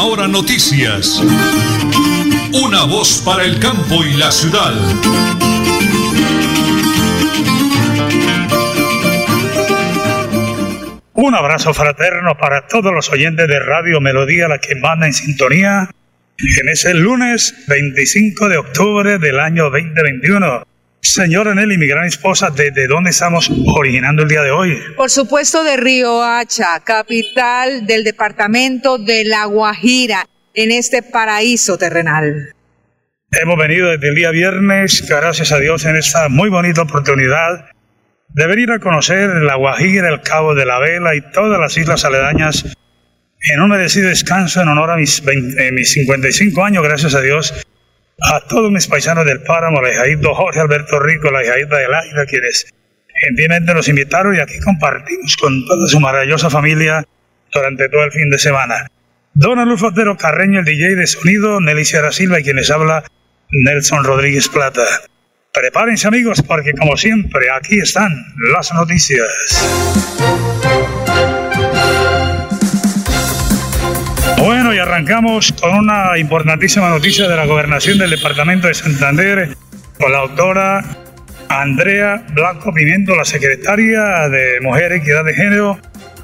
Última Hora Noticias. Una voz para el campo y la ciudad. Un abrazo fraterno para todos los oyentes de Radio Melodía, la que manda en sintonía en ese lunes 25 de octubre del año 2021. Señora Nelly, mi gran esposa, ¿desde dónde estamos originando el día de hoy? Por supuesto de Río Hacha, capital del departamento de La Guajira, en este paraíso terrenal. Hemos venido desde el día viernes, gracias a Dios, en esta muy bonita oportunidad de venir a conocer La Guajira, el Cabo de la Vela y todas las islas aledañas en un merecido descanso en honor a mis, eh, mis 55 años, gracias a Dios, a todos mis paisanos del páramo, la hijadita Jorge Alberto Rico, la hijadita del Águila, quienes gentilmente nos invitaron y aquí compartimos con toda su maravillosa familia durante todo el fin de semana. Don Alulfo Otero Carreño, el DJ de sonido, Nelly Sierra Silva y quienes habla Nelson Rodríguez Plata. Prepárense amigos porque como siempre aquí están las noticias. Bueno, y arrancamos con una importantísima noticia de la gobernación del departamento de Santander con la doctora Andrea Blanco Pimiento, la secretaria de Mujer, Equidad de Género,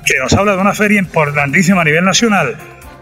que nos habla de una feria importantísima a nivel nacional.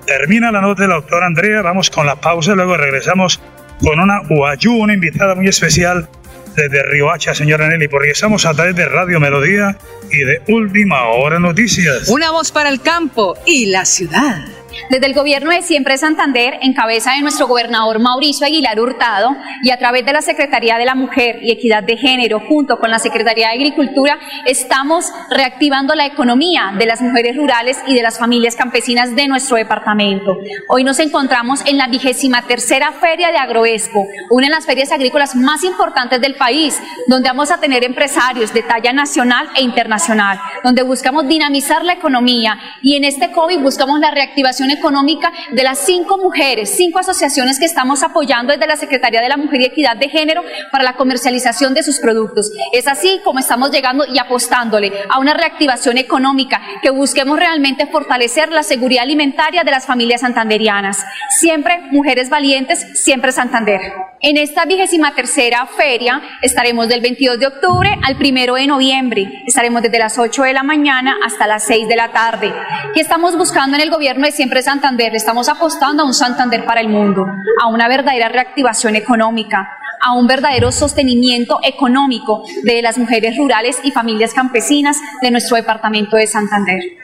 Termina la nota de la doctora Andrea, vamos con la pausa, luego regresamos con una Uayú, una invitada muy especial desde Riohacha, señora Nelly, porque estamos a través de Radio Melodía y de Última Hora Noticias. Una voz para el campo y la ciudad. Desde el gobierno de Siempre Santander, en cabeza de nuestro gobernador Mauricio Aguilar Hurtado y a través de la Secretaría de la Mujer y Equidad de Género, junto con la Secretaría de Agricultura, estamos reactivando la economía de las mujeres rurales y de las familias campesinas de nuestro departamento. Hoy nos encontramos en la vigésima tercera Feria de Agroexpo, una de las ferias agrícolas más importantes del país, donde vamos a tener empresarios de talla nacional e internacional, donde buscamos dinamizar la economía y en este COVID buscamos la reactivación económica de las cinco mujeres, cinco asociaciones que estamos apoyando desde la Secretaría de la Mujer y Equidad de Género para la comercialización de sus productos. Es así como estamos llegando y apostándole a una reactivación económica que busquemos realmente fortalecer la seguridad alimentaria de las familias santanderianas. Siempre mujeres valientes, siempre Santander. En esta vigésima tercera feria estaremos del 22 de octubre al 1 de noviembre. Estaremos desde las 8 de la mañana hasta las 6 de la tarde. ¿Qué estamos buscando en el gobierno de Siempre Santander, estamos apostando a un Santander para el mundo, a una verdadera reactivación económica, a un verdadero sostenimiento económico de las mujeres rurales y familias campesinas de nuestro departamento de Santander.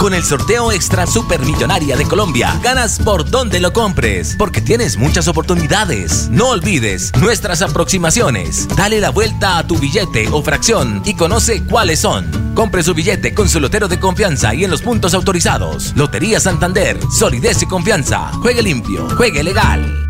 Con el sorteo extra supermillonaria de Colombia, ganas por donde lo compres, porque tienes muchas oportunidades. No olvides nuestras aproximaciones. Dale la vuelta a tu billete o fracción y conoce cuáles son. Compre su billete con su lotero de confianza y en los puntos autorizados. Lotería Santander, solidez y confianza. Juegue limpio, juegue legal.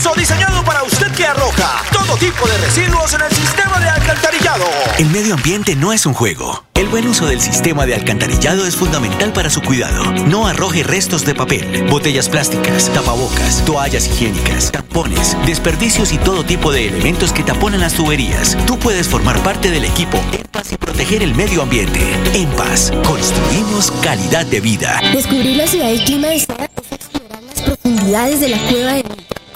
Diseñado para usted que arroja todo tipo de residuos en el sistema de alcantarillado. El medio ambiente no es un juego. El buen uso del sistema de alcantarillado es fundamental para su cuidado. No arroje restos de papel, botellas plásticas, tapabocas, toallas higiénicas, tampones, desperdicios y todo tipo de elementos que taponan las tuberías. Tú puedes formar parte del equipo En Paz y proteger el medio ambiente. En Paz, construimos calidad de vida. Descubrir la ciudad y clima de es explorar las profundidades de la cueva de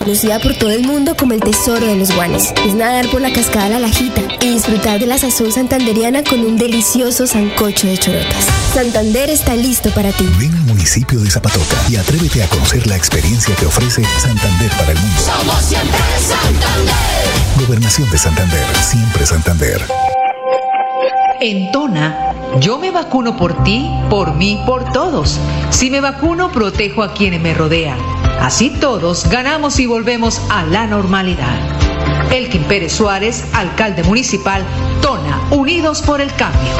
conocida por todo el mundo como el tesoro de los guanes. Es nadar por la cascada La Lajita y disfrutar de la sazón santanderiana con un delicioso sancocho de chorotas. Santander está listo para ti. Ven al municipio de Zapatoca y atrévete a conocer la experiencia que ofrece Santander para el mundo. Somos siempre Santander. Gobernación de Santander, siempre Santander. En Tona, yo me vacuno por ti, por mí, por todos. Si me vacuno, protejo a quienes me rodean. Así todos ganamos y volvemos a la normalidad. Elkin Pérez Suárez, alcalde municipal, Tona, Unidos por el Cambio.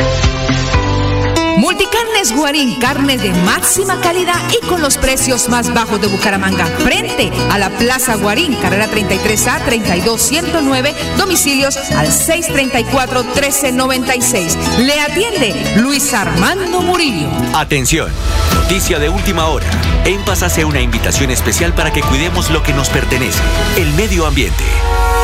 Multicarnes Guarín, carne de máxima calidad y con los precios más bajos de Bucaramanga. Frente a la Plaza Guarín, carrera 33A 32109, domicilios al 634-1396. Le atiende Luis Armando Murillo. Atención, noticia de última hora. En hace una invitación especial para que cuidemos lo que nos pertenece, el medio ambiente.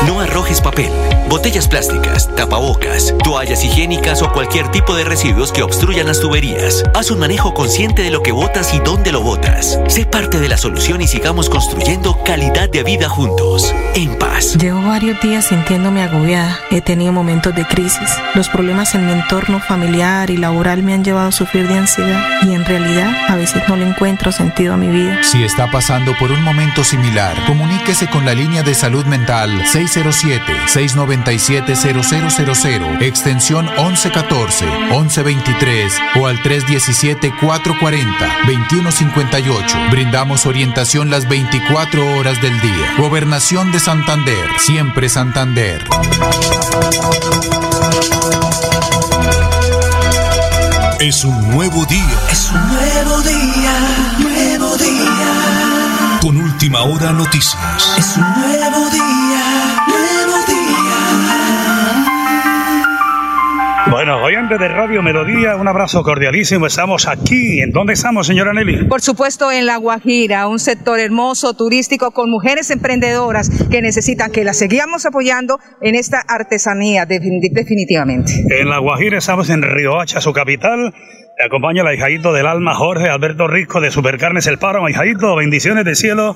No arrojes papel, botellas plásticas, tapabocas, toallas higiénicas o cualquier tipo de residuos que obstruyan las tuberías. Haz un manejo consciente de lo que botas y dónde lo botas. Sé parte de la solución y sigamos construyendo calidad de vida juntos. En paz. Llevo varios días sintiéndome agobiada. He tenido momentos de crisis. Los problemas en mi entorno familiar y laboral me han llevado a sufrir de ansiedad y en realidad a veces no le encuentro sentido a mi vida. Si está pasando por un momento similar, comuníquese con la línea de salud mental 607-697-0000, extensión 1114, 1123 o al 317-440-2158. Brindamos orientación las 24 horas del día. Gobernación de Santander, siempre Santander. Es un nuevo día. Es un nuevo día, nuevo día. Con última hora noticias. Es un nuevo día, oyentes de Radio Melodía, un abrazo cordialísimo. Estamos aquí. ¿En dónde estamos, señora Nelly? Por supuesto, en La Guajira, un sector hermoso, turístico, con mujeres emprendedoras que necesitan que las seguíamos apoyando en esta artesanía, definitivamente. En La Guajira estamos en Riohacha, su capital. Me acompaña el hijadito del alma, Jorge Alberto Rico de Supercarnes El Páramo. Hijadito, bendiciones de cielo.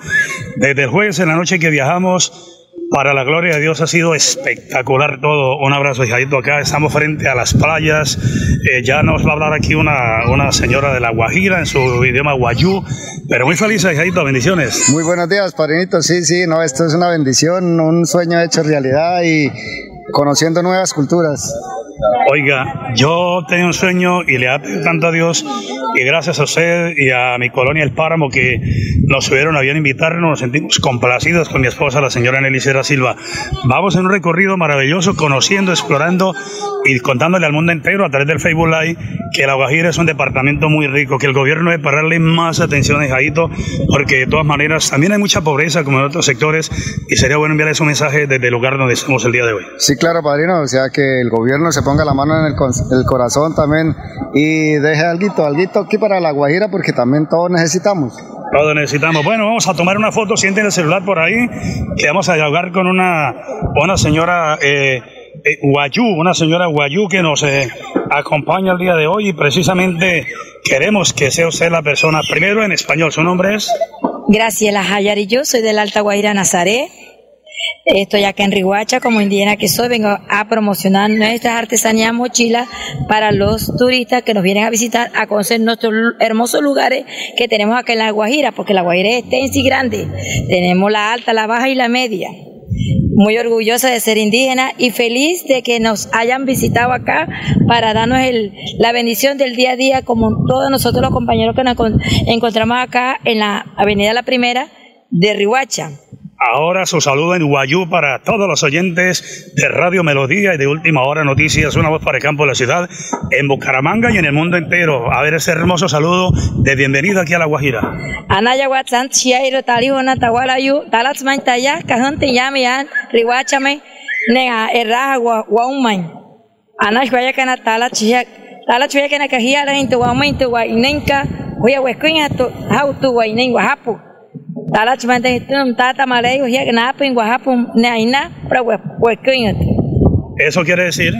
Desde el jueves en la noche que viajamos para la gloria de Dios ha sido espectacular todo. Un abrazo, hijadito. Acá estamos frente a las playas. Eh, ya nos va a hablar aquí una, una señora de La Guajira en su idioma guayú. Pero muy feliz, hijadito. Bendiciones. Muy buenos días, padrinito. Sí, sí, no, esto es una bendición, un sueño hecho realidad y conociendo nuevas culturas. Oiga, yo tenía un sueño y le pedido tanto a Dios y gracias a usted y a mi colonia El Páramo que nos subieron a bien invitarnos, nos sentimos complacidos con mi esposa, la señora Nelly Cera Silva. Vamos en un recorrido maravilloso, conociendo, explorando y contándole al mundo entero a través del Facebook Live que La Guajira es un departamento muy rico, que el gobierno debe pararle más atención a Jaito, porque de todas maneras también hay mucha pobreza como en otros sectores y sería bueno enviar ese mensaje desde el lugar donde estamos el día de hoy. Sí, claro, padrino, o sea que el gobierno se ponga la mano en el, el corazón también y deje algo, algo aquí para La Guajira porque también todos necesitamos. Todos necesitamos. Bueno, vamos a tomar una foto, sienten el celular por ahí, que vamos a dialogar con una, una señora eh, eh, Guayú, una señora Guayú que nos eh, acompaña el día de hoy y precisamente queremos que sea usted la persona, primero en español, ¿su nombre es? Graciela Jayar y yo soy del Alta Guaira Nazaret. Estoy acá en Riguacha como indígena que soy, vengo a promocionar nuestras artesanías mochilas para los turistas que nos vienen a visitar, a conocer nuestros hermosos lugares que tenemos acá en la Guajira, porque la Guajira es extensa y grande. Tenemos la alta, la baja y la media. Muy orgullosa de ser indígena y feliz de que nos hayan visitado acá para darnos el, la bendición del día a día, como todos nosotros los compañeros que nos encontramos acá en la Avenida La Primera de Rihuacha. Ahora su saludo en Guayú para todos los oyentes de Radio Melodía y de Última Hora Noticias, una voz para el campo de la ciudad, en Bucaramanga y en el mundo entero. A ver ese hermoso saludo de bienvenida aquí a La Guajira. Anaya Watsan, Chiairo, Talihona, Tahualayu, Talatzmain Taya, Cajante Yamian, Rihuachame, Nega, Erraja, Guaumain. Anash vaya kana tala chiya tala chuya kana kahia la inte wa mente wa inenka hoya tala chimante tum tata malay hoya kana pin wa hapu na ina para Eso quiere decir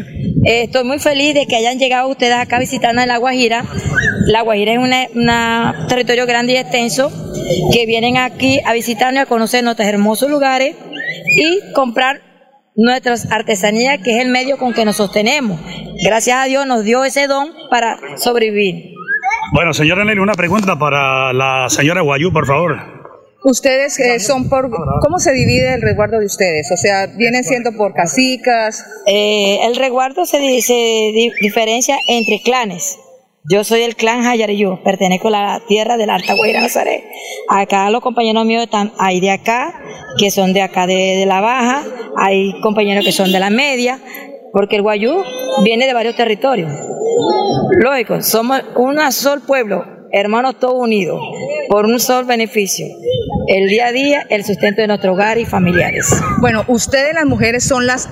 Eh, estoy muy feliz de que hayan llegado ustedes acá visitando La Guajira. La Guajira es un territorio grande y extenso que vienen aquí a visitarnos y a conocer nuestros hermosos lugares y comprar nuestras artesanías, que es el medio con que nos sostenemos. Gracias a Dios nos dio ese don para sobrevivir. Bueno, señora Nelly, una pregunta para la señora Guayú, por favor. Ustedes eh, son por... ¿Cómo se divide el resguardo de ustedes? O sea, ¿vienen siendo por casicas? Eh, el resguardo se, se di- diferencia entre clanes. Yo soy del clan Jayariyú, pertenezco a la tierra de la Alta Guaira Nazaret. Acá los compañeros míos están, hay de acá, que son de acá de, de la Baja, hay compañeros que son de la Media, porque el Guayú viene de varios territorios. Lógico, somos un solo pueblo, hermanos todos unidos, por un solo beneficio. El día a día, el sustento de nuestro hogar y familiares. Bueno, ustedes las mujeres son las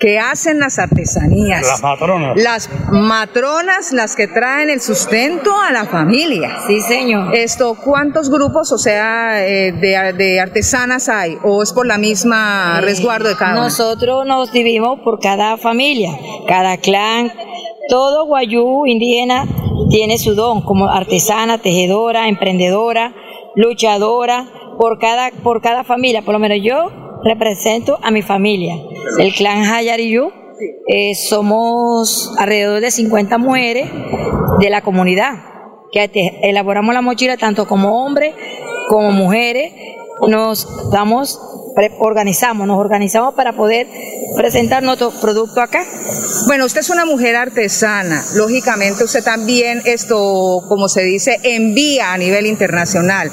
que hacen las artesanías. Las matronas. Las matronas, las que traen el sustento a la familia. Sí, señor. Esto, ¿cuántos grupos, o sea, eh, de, de artesanas hay? ¿O es por la misma Eh, resguardo de cada una? Nosotros nos dividimos por cada familia, cada clan. Todo guayú indígena tiene su don como artesana, tejedora, emprendedora, luchadora, por cada, por cada familia. Por lo menos yo represento a mi familia. El clan Hayariyú, eh, somos alrededor de 50 mujeres de la comunidad que elaboramos la mochila tanto como hombres como mujeres. Nos damos, organizamos, nos organizamos para poder presentar nuestro producto acá. Bueno, usted es una mujer artesana. Lógicamente, usted también esto, como se dice, envía a nivel internacional.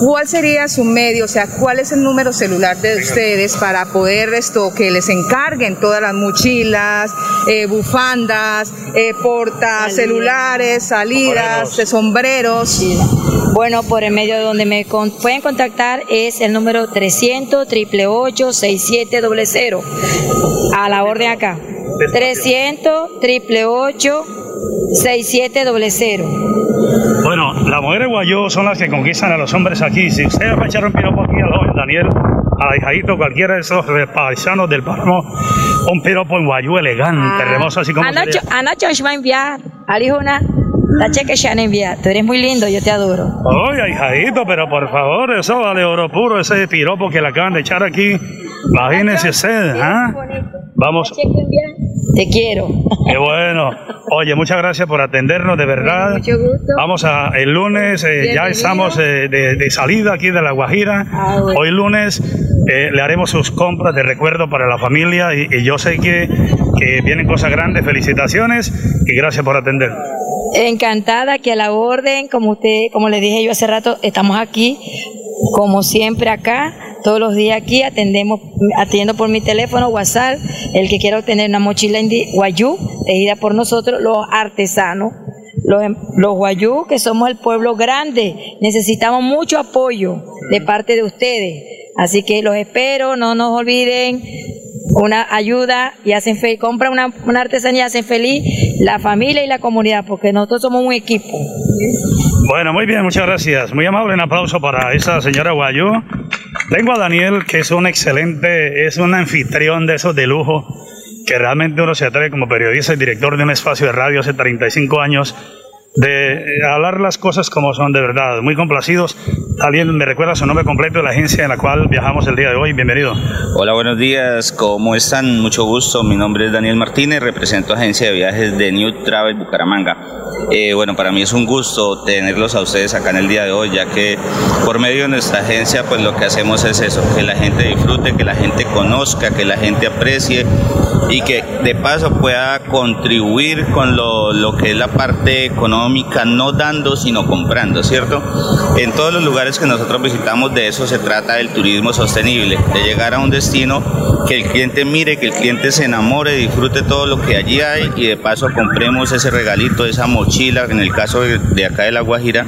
¿Cuál sería su medio? O sea, ¿cuál es el número celular de ustedes para poder esto que les encarguen todas las mochilas, eh, bufandas, eh, portas, celulares, salidas, sombreros? Bueno, por el medio de donde me con- pueden contactar es el número 300 888 6700 a la orden acá. 300 888 6700 Bueno, las mujeres guayó son las que conquistan a los hombres aquí. Si usted va a echar un piropo aquí al joven Daniel, a hijadito, cualquiera de esos paisanos del páramo, un piropo en guayú elegante, hermoso, así como Anacho, Anacho os va a enviar, Alijuna, la cheque ya han enviado. Tú eres muy lindo, yo te adoro. Oye, hijadito, pero por favor, eso vale oro puro, ese piropo que le acaban de echar aquí. Imagínese usted, ¿ah? Vamos. Te quiero. Qué bueno. Oye, muchas gracias por atendernos, de verdad. Mucho gusto. Vamos a, el lunes, eh, ya estamos eh, de, de salida aquí de La Guajira. Ah, bueno. Hoy lunes eh, le haremos sus compras de recuerdo para la familia y, y yo sé que, que vienen cosas grandes. Felicitaciones y gracias por atender. Encantada que a la orden, como usted, como le dije yo hace rato, estamos aquí, como siempre acá, todos los días aquí, atendemos, atiendo por mi teléfono, WhatsApp, el que quiera obtener una mochila indi- guayú, tejida por nosotros, los artesanos, los, em- los guayú, que somos el pueblo grande, necesitamos mucho apoyo de parte de ustedes. Así que los espero, no nos olviden, una ayuda y hacen feliz, compran una, una artesanía y hacen feliz la familia y la comunidad, porque nosotros somos un equipo. Bueno, muy bien, muchas gracias. Muy amable, un aplauso para esa señora Guayú. Tengo a Daniel, que es un excelente, es un anfitrión de esos de lujo, que realmente uno se atreve como periodista y director de un espacio de radio hace 35 años, de eh, hablar las cosas como son de verdad. Muy complacidos. Alguien me recuerda su nombre completo de la agencia en la cual viajamos el día de hoy. Bienvenido. Hola, buenos días, ¿cómo están? Mucho gusto, mi nombre es Daniel Martínez, represento agencia de viajes de New Travel Bucaramanga. Eh, bueno, para mí es un gusto tenerlos a ustedes acá en el día de hoy, ya que por medio de nuestra agencia, pues lo que hacemos es eso, que la gente disfrute, que la gente conozca, que la gente aprecie y que de paso pueda contribuir con lo, lo que es la parte económica económica, no dando, sino comprando, ¿cierto? En todos los lugares que nosotros visitamos de eso se trata del turismo sostenible, de llegar a un destino que el cliente mire, que el cliente se enamore, disfrute todo lo que allí hay y de paso compremos ese regalito, esa mochila, en el caso de, acá de La Guajira,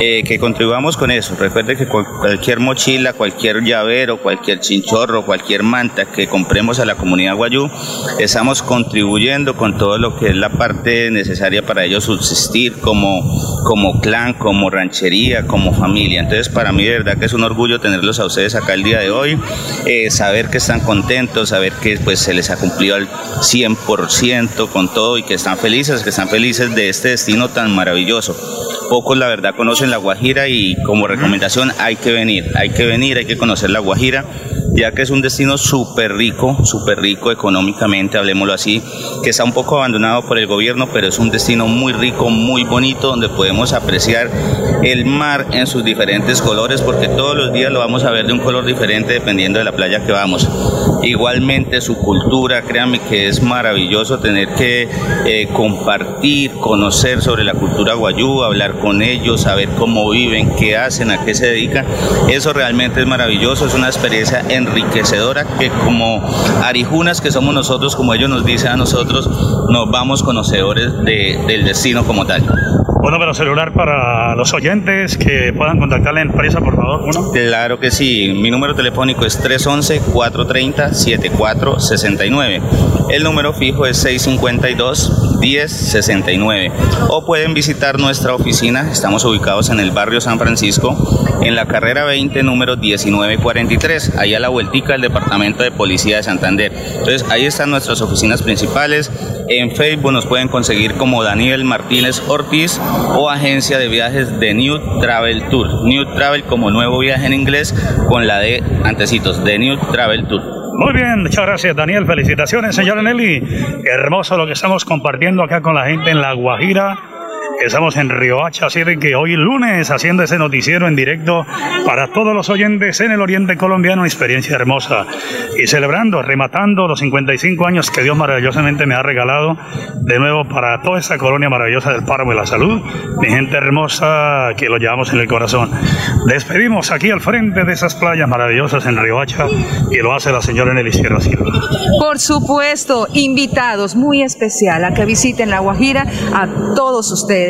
eh, que contribuyamos con eso. Recuerde que cualquier mochila, cualquier llavero, cualquier chinchorro, cualquier manta que compremos a la comunidad guayú, estamos contribuyendo con todo lo que es la parte necesaria para ellos subsistir como, como clan, como ranchería, como familia. Entonces para mí de verdad que es un orgullo tenerlos a ustedes acá el día de hoy, eh, saber que están contentos, saber que pues se les ha cumplido al 100% con todo y que están felices, que están felices de este destino tan maravilloso. Pocos la verdad conocen la Guajira y como recomendación hay que venir, hay que venir, hay que conocer la Guajira ya que es un destino súper rico, súper rico económicamente, hablemoslo así, que está un poco abandonado por el gobierno, pero es un destino muy rico, muy bonito, donde podemos apreciar el mar en sus diferentes colores, porque todos los días lo vamos a ver de un color diferente dependiendo de la playa que vamos. Igualmente su cultura, créanme que es maravilloso tener que eh, compartir, conocer sobre la cultura guayú, hablar con ellos, saber cómo viven, qué hacen, a qué se dedican. Eso realmente es maravilloso, es una experiencia enriquecedora que como arijunas que somos nosotros, como ellos nos dicen a nosotros, nos vamos conocedores del destino como tal. Un número celular para los oyentes que puedan contactar la empresa, por favor, uno. Claro que sí. Mi número telefónico es 311-430-7469. El número fijo es 652-1069. O pueden visitar nuestra oficina. Estamos ubicados en el barrio San Francisco, en la carrera 20, número 1943, ahí a la vueltica del Departamento de Policía de Santander. Entonces, ahí están nuestras oficinas principales. En Facebook nos pueden conseguir como Daniel Martínez Ortiz o agencia de viajes de New Travel Tour. New Travel como nuevo viaje en inglés con la de antecitos, de New Travel Tour. Muy bien, muchas gracias Daniel, felicitaciones señor Nelly. Hermoso lo que estamos compartiendo acá con la gente en La Guajira Estamos en Riohacha, así de que hoy lunes haciendo ese noticiero en directo para todos los oyentes en el oriente colombiano, experiencia hermosa. Y celebrando, rematando los 55 años que Dios maravillosamente me ha regalado de nuevo para toda esta colonia maravillosa del Páramo de la Salud, mi gente hermosa que lo llevamos en el corazón. Despedimos aquí al frente de esas playas maravillosas en Riohacha y lo hace la señora Nelly Sierra Silva. Por supuesto, invitados muy especial a que visiten La Guajira a todos ustedes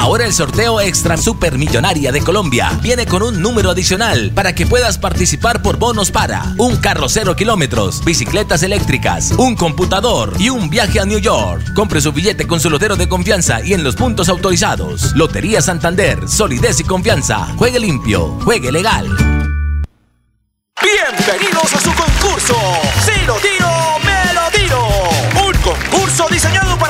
Ahora el sorteo Extra Supermillonaria de Colombia viene con un número adicional para que puedas participar por bonos para un carro cero kilómetros, bicicletas eléctricas, un computador y un viaje a New York. Compre su billete con su lotero de confianza y en los puntos autorizados. Lotería Santander, solidez y confianza. Juegue limpio, juegue legal. Bienvenidos a su concurso. Si lo tiro, me lo tiro. Un concurso diseñado para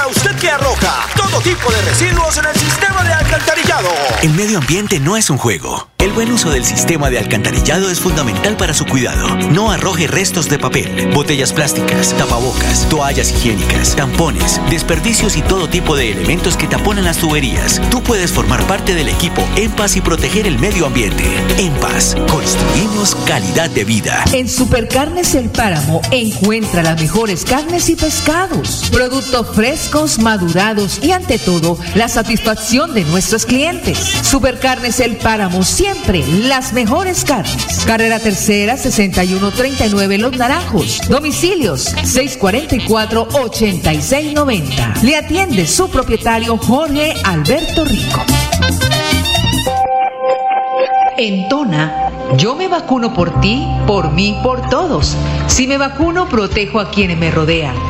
todo tipo de residuos en el sistema de alcantarillado. El medio ambiente no es un juego. El buen uso del sistema de alcantarillado es fundamental para su cuidado. No arroje restos de papel, botellas plásticas, tapabocas, toallas higiénicas, tampones, desperdicios y todo tipo de elementos que taponan las tuberías. Tú puedes formar parte del equipo En Paz y proteger el medio ambiente. En Paz, construimos calidad de vida. En Supercarnes El Páramo encuentra las mejores carnes y pescados, productos frescos, madurados y todo la satisfacción de nuestros clientes. Supercarnes El Páramo siempre las mejores carnes. Carrera Tercera 6139 Los Naranjos. Domicilios 644-8690. Le atiende su propietario Jorge Alberto Rico. En Tona, yo me vacuno por ti, por mí, por todos. Si me vacuno, protejo a quienes me rodean.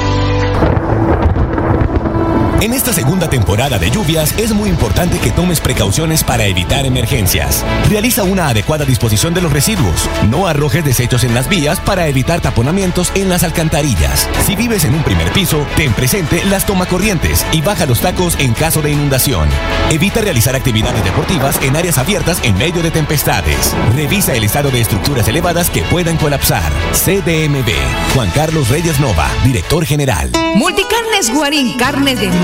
En esta segunda temporada de lluvias es muy importante que tomes precauciones para evitar emergencias. Realiza una adecuada disposición de los residuos. No arrojes desechos en las vías para evitar taponamientos en las alcantarillas. Si vives en un primer piso, ten presente las tomacorrientes y baja los tacos en caso de inundación. Evita realizar actividades deportivas en áreas abiertas en medio de tempestades. Revisa el estado de estructuras elevadas que puedan colapsar. CDMB. Juan Carlos Reyes Nova, director general. Multicarnes Guarín, carne de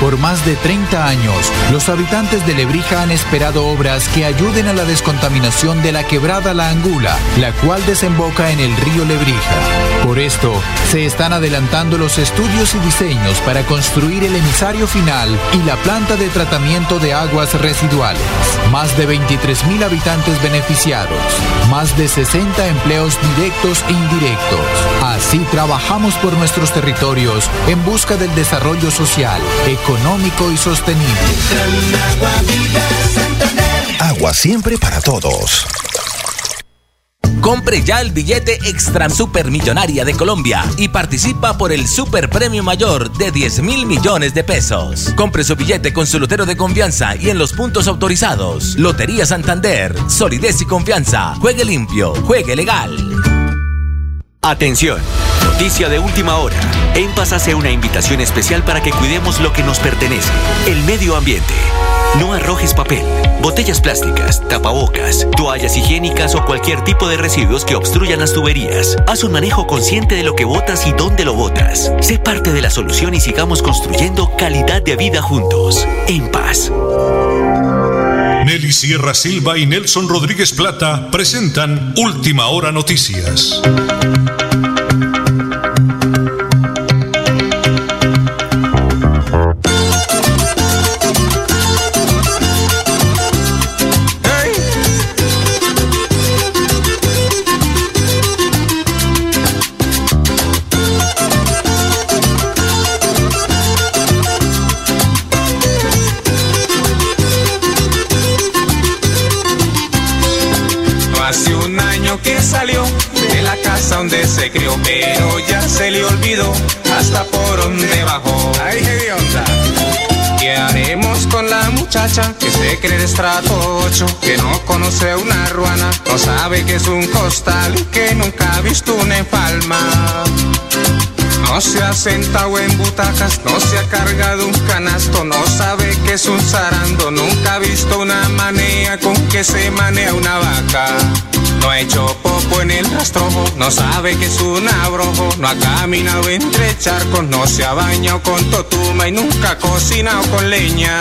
Por más de 30 años, los habitantes de Lebrija han esperado obras que ayuden a la descontaminación de la quebrada La Angula, la cual desemboca en el río Lebrija. Por esto, se están adelantando los estudios y diseños para construir el emisario final y la planta de tratamiento de aguas residuales. Más de 23 mil habitantes beneficiados, más de 60 empleos directos e indirectos. Así trabajamos por nuestros territorios en busca del desarrollo social, económico y sostenible. Agua siempre para todos. Compre ya el billete Extra Supermillonaria de Colombia y participa por el Super Premio Mayor de 10 mil millones de pesos. Compre su billete con su lotero de confianza y en los puntos autorizados. Lotería Santander, solidez y confianza. Juegue limpio, juegue legal. Atención, noticia de última hora. En Paz hace una invitación especial para que cuidemos lo que nos pertenece, el medio ambiente. No arrojes papel, botellas plásticas, tapabocas, toallas higiénicas o cualquier tipo de residuos que obstruyan las tuberías. Haz un manejo consciente de lo que botas y dónde lo botas. Sé parte de la solución y sigamos construyendo calidad de vida juntos. En paz. Nelly Sierra Silva y Nelson Rodríguez Plata presentan Última Hora Noticias. Con la muchacha que se cree de estrato 8? Que no conoce una ruana, no sabe que es un costal y que nunca ha visto una empalma. No se ha sentado en butacas, no se ha cargado un canasto, no sabe que es un zarando, nunca ha visto una manea con que se manea una vaca. No ha hecho popo en el rastrojo, no sabe que es un abrojo, no ha caminado entre charcos, no se ha bañado con totuma y nunca ha cocinado con leña.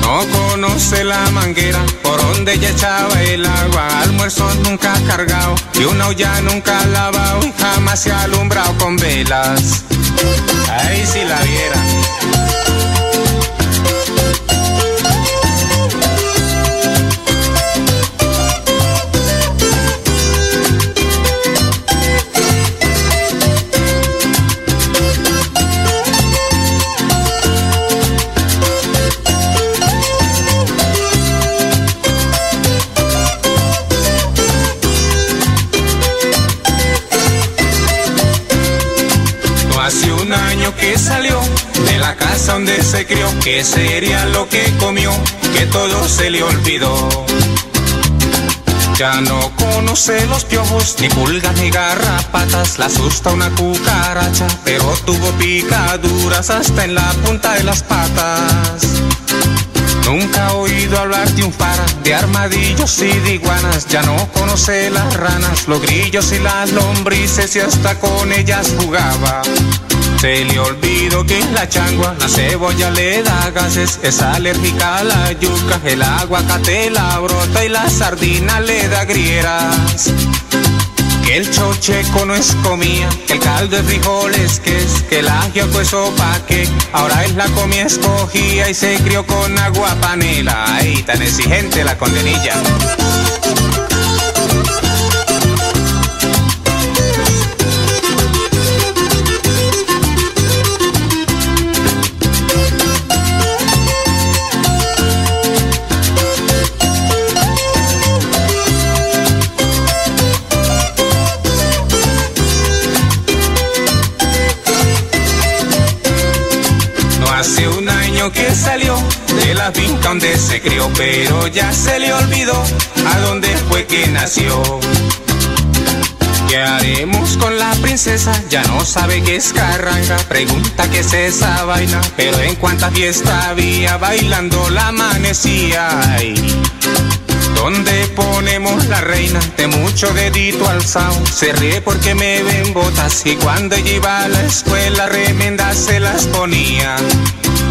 No conoce la manguera por donde ella echaba el agua. Almuerzo nunca ha cargado y una olla nunca ha lavado y jamás se ha alumbrado con velas. Ay, si la viera. Se crió, sería lo que comió, que todo se le olvidó. Ya no conoce los piojos, ni pulgas ni garrapatas, la asusta una cucaracha, pero tuvo picaduras hasta en la punta de las patas. Nunca ha oído hablar de un par de armadillos y de iguanas, ya no conoce las ranas, los grillos y las lombrices y hasta con ellas jugaba. Se le olvidó que la changua, la cebolla le da gases, es alérgica a la yuca, el aguacate la brota y la sardina le da grieras. Que el chocheco no es comida, que el caldo de frijoles que es, que el ajiaco es sopa que ahora es la comida escogida y se crió con agua panela. Ay, tan exigente la condenilla. Salió de la finca donde se crió, pero ya se le olvidó a dónde fue que nació. ¿Qué haremos con la princesa? Ya no sabe qué es carranga. Pregunta qué es esa vaina. Pero en cuánta fiesta había bailando la amanecía. Ay. ¿Dónde ponemos la reina? De mucho dedito alzado. Se ríe porque me ven botas. Y cuando ella iba a la escuela, remenda se las ponía.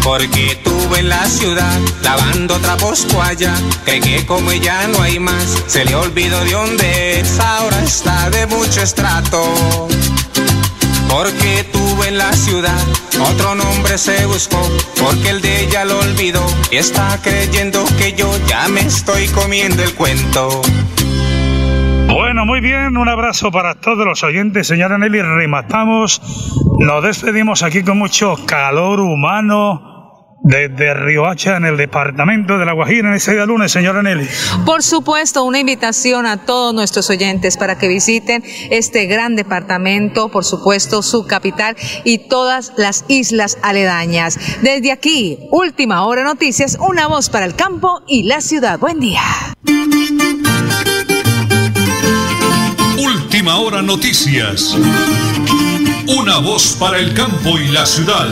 Porque tuve en la ciudad lavando trapos allá. Cree que como ella no hay más, se le olvidó de dónde es. Ahora está de mucho estrato. Porque tuve en la ciudad otro nombre se buscó. Porque el de ella lo olvidó. Y está creyendo que yo ya me estoy comiendo el cuento. Bueno, muy bien, un abrazo para todos los oyentes, señora Nelly. Rematamos, nos despedimos aquí con mucho calor humano desde Riohacha en el departamento de La Guajira en este día lunes, señora Nelly. Por supuesto, una invitación a todos nuestros oyentes para que visiten este gran departamento, por supuesto, su capital y todas las islas aledañas. Desde aquí, Última Hora Noticias, una voz para el campo y la ciudad. Buen día. Última Hora Noticias. Una voz para el campo y la ciudad.